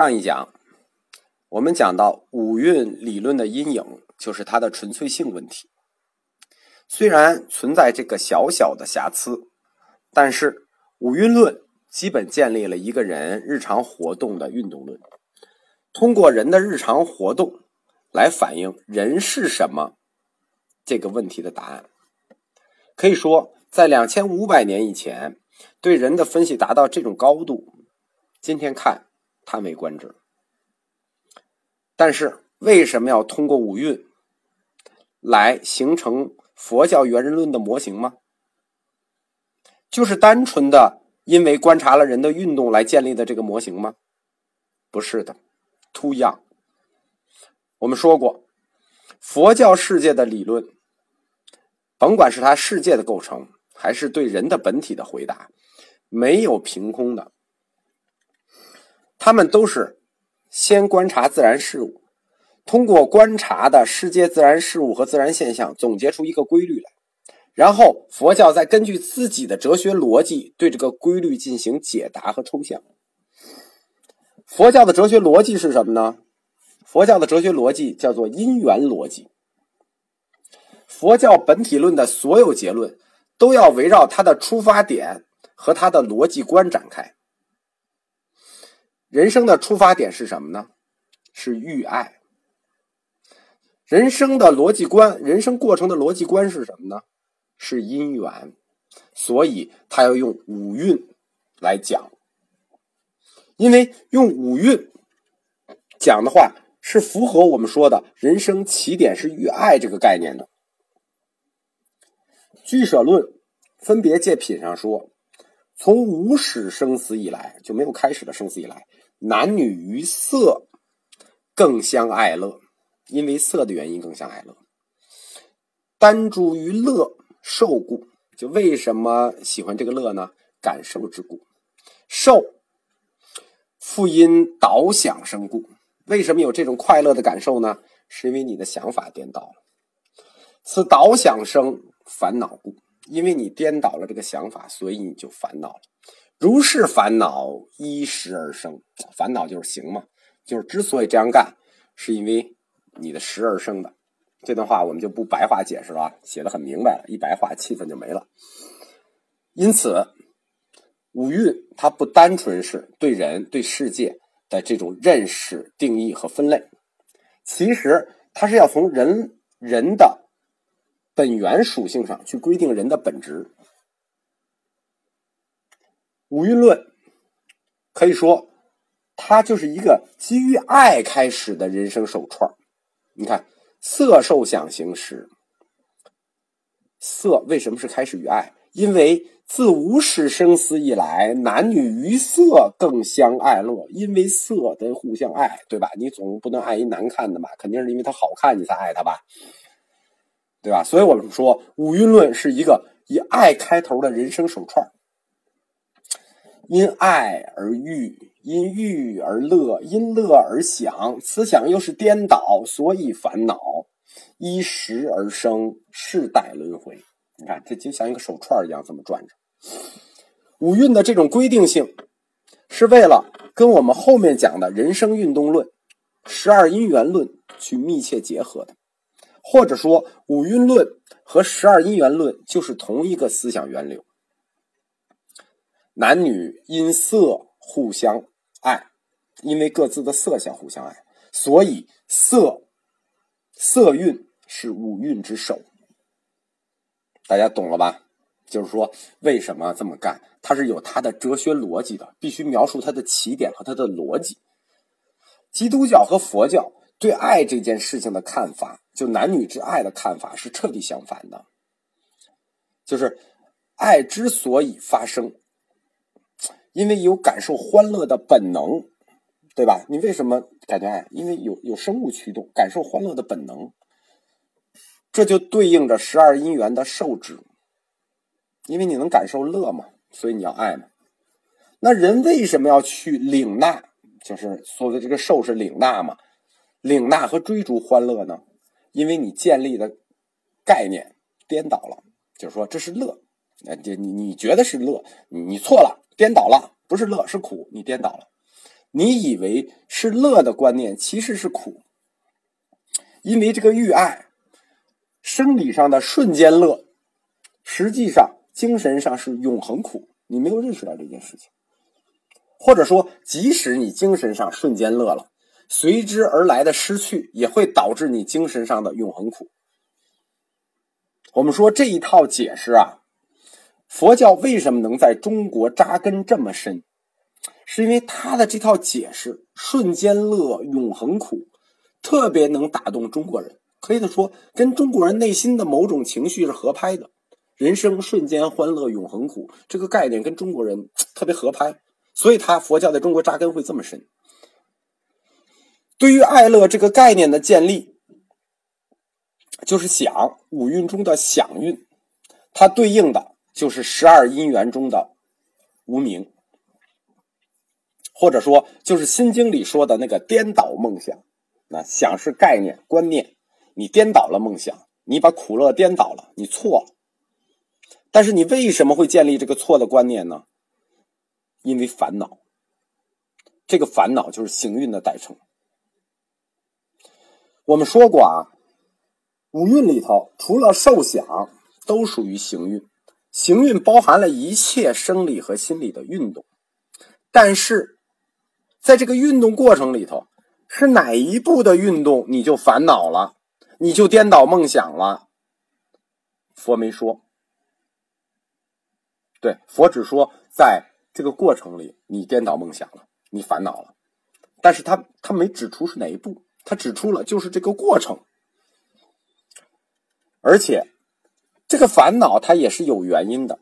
上一讲，我们讲到五蕴理论的阴影，就是它的纯粹性问题。虽然存在这个小小的瑕疵，但是五蕴论基本建立了一个人日常活动的运动论，通过人的日常活动来反映人是什么这个问题的答案。可以说，在两千五百年以前，对人的分析达到这种高度，今天看。叹为观止。但是为什么要通过五蕴来形成佛教元人论的模型吗？就是单纯的因为观察了人的运动来建立的这个模型吗？不是的，too young。我们说过，佛教世界的理论，甭管是它世界的构成，还是对人的本体的回答，没有凭空的。他们都是先观察自然事物，通过观察的世界自然事物和自然现象，总结出一个规律来，然后佛教再根据自己的哲学逻辑对这个规律进行解答和抽象。佛教的哲学逻辑是什么呢？佛教的哲学逻辑叫做因缘逻辑。佛教本体论的所有结论都要围绕它的出发点和它的逻辑观展开。人生的出发点是什么呢？是欲爱。人生的逻辑观，人生过程的逻辑观是什么呢？是因缘。所以他要用五蕴来讲，因为用五蕴讲的话，是符合我们说的人生起点是欲爱这个概念的。居舍论分别借品上说，从无始生死以来，就没有开始的生死以来。男女于色更相爱乐，因为色的原因更相爱乐。单诸于乐受故，就为什么喜欢这个乐呢？感受之故。受复因导想生故，为什么有这种快乐的感受呢？是因为你的想法颠倒了。此导想生烦恼故，因为你颠倒了这个想法，所以你就烦恼了。如是烦恼依时而生，烦恼就是行嘛，就是之所以这样干，是因为你的时而生的。这段话我们就不白话解释了，写的很明白了，一白话气氛就没了。因此，五蕴它不单纯是对人对世界的这种认识、定义和分类，其实它是要从人人的本源属性上去规定人的本质。五蕴论可以说，它就是一个基于爱开始的人生手串你看，色受想行识，色为什么是开始于爱？因为自无始生死以来，男女于色更相爱乐，因为色得互相爱，对吧？你总不能爱一难看的嘛，肯定是因为它好看你才爱它吧，对吧？所以我们说，五蕴论是一个以爱开头的人生手串因爱而欲，因欲而乐，因乐而想，此想又是颠倒，所以烦恼。依时而生，世代轮回。你看，这就像一个手串一样，这么转着。五蕴的这种规定性，是为了跟我们后面讲的人生运动论、十二因缘论去密切结合的，或者说，五蕴论和十二因缘论就是同一个思想源流。男女因色互相爱，因为各自的色相互相爱，所以色色蕴是五蕴之首。大家懂了吧？就是说，为什么这么干？它是有它的哲学逻辑的，必须描述它的起点和它的逻辑。基督教和佛教对爱这件事情的看法，就男女之爱的看法是彻底相反的。就是爱之所以发生。因为有感受欢乐的本能，对吧？你为什么感觉爱？因为有有生物驱动，感受欢乐的本能，这就对应着十二因缘的受之。因为你能感受乐嘛，所以你要爱嘛。那人为什么要去领纳？就是所谓的这个受是领纳嘛，领纳和追逐欢乐呢？因为你建立的概念颠倒了，就是说这是乐，那你你觉得是乐，你错了。颠倒了，不是乐是苦，你颠倒了。你以为是乐的观念，其实是苦。因为这个欲爱，生理上的瞬间乐，实际上精神上是永恒苦。你没有认识到这件事情，或者说，即使你精神上瞬间乐了，随之而来的失去也会导致你精神上的永恒苦。我们说这一套解释啊，佛教为什么能在中国扎根这么深？是因为他的这套解释“瞬间乐，永恒苦”。特别能打动中国人，可以说跟中国人内心的某种情绪是合拍的。人生瞬间欢乐，永恒苦，这个概念跟中国人特别合拍，所以他佛教在中国扎根会这么深。对于爱乐这个概念的建立，就是想五蕴中的想蕴，它对应的就是十二因缘中的无名，或者说就是《心经》里说的那个颠倒梦想。那想是概念观念，你颠倒了梦想，你把苦乐颠倒了，你错了。但是你为什么会建立这个错的观念呢？因为烦恼，这个烦恼就是行运的代称。我们说过啊，五蕴里头除了受想，都属于行运。行运包含了一切生理和心理的运动，但是在这个运动过程里头。是哪一步的运动你就烦恼了，你就颠倒梦想了？佛没说，对，佛只说在这个过程里你颠倒梦想了，你烦恼了，但是他他没指出是哪一步，他指出了就是这个过程，而且这个烦恼它也是有原因的，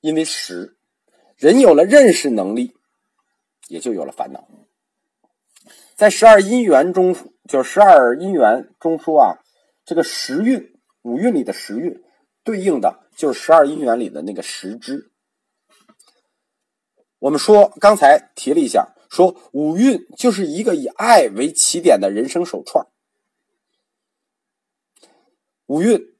因为识，人有了认识能力，也就有了烦恼。在十二因缘中，就是十二因缘中说啊，这个时运五运里的时运，对应的就是十二因缘里的那个时支。我们说刚才提了一下，说五运就是一个以爱为起点的人生手串。五运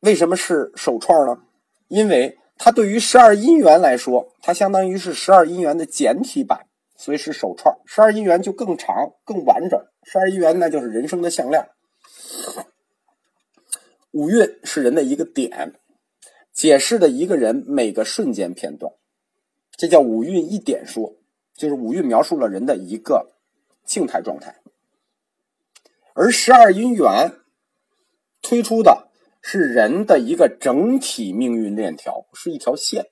为什么是手串呢？因为它对于十二因缘来说，它相当于是十二因缘的简体版。所以是手串，十二因缘就更长、更完整。十二因缘那就是人生的项链。五蕴是人的一个点，解释的一个人每个瞬间片段，这叫五蕴一点说，就是五蕴描述了人的一个静态状态。而十二因缘推出的是人的一个整体命运链条，是一条线。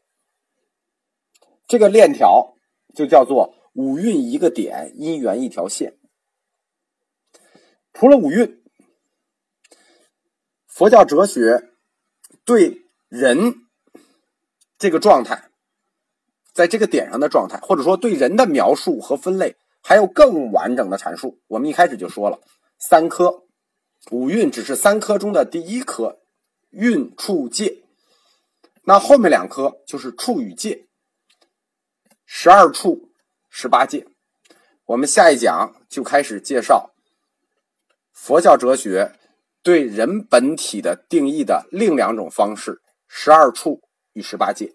这个链条就叫做。五蕴一个点，因缘一条线。除了五蕴，佛教哲学对人这个状态，在这个点上的状态，或者说对人的描述和分类，还有更完整的阐述。我们一开始就说了，三科五蕴只是三科中的第一科，蕴处界。那后面两科就是处与界，十二处。十八界，我们下一讲就开始介绍佛教哲学对人本体的定义的另两种方式：十二处与十八界。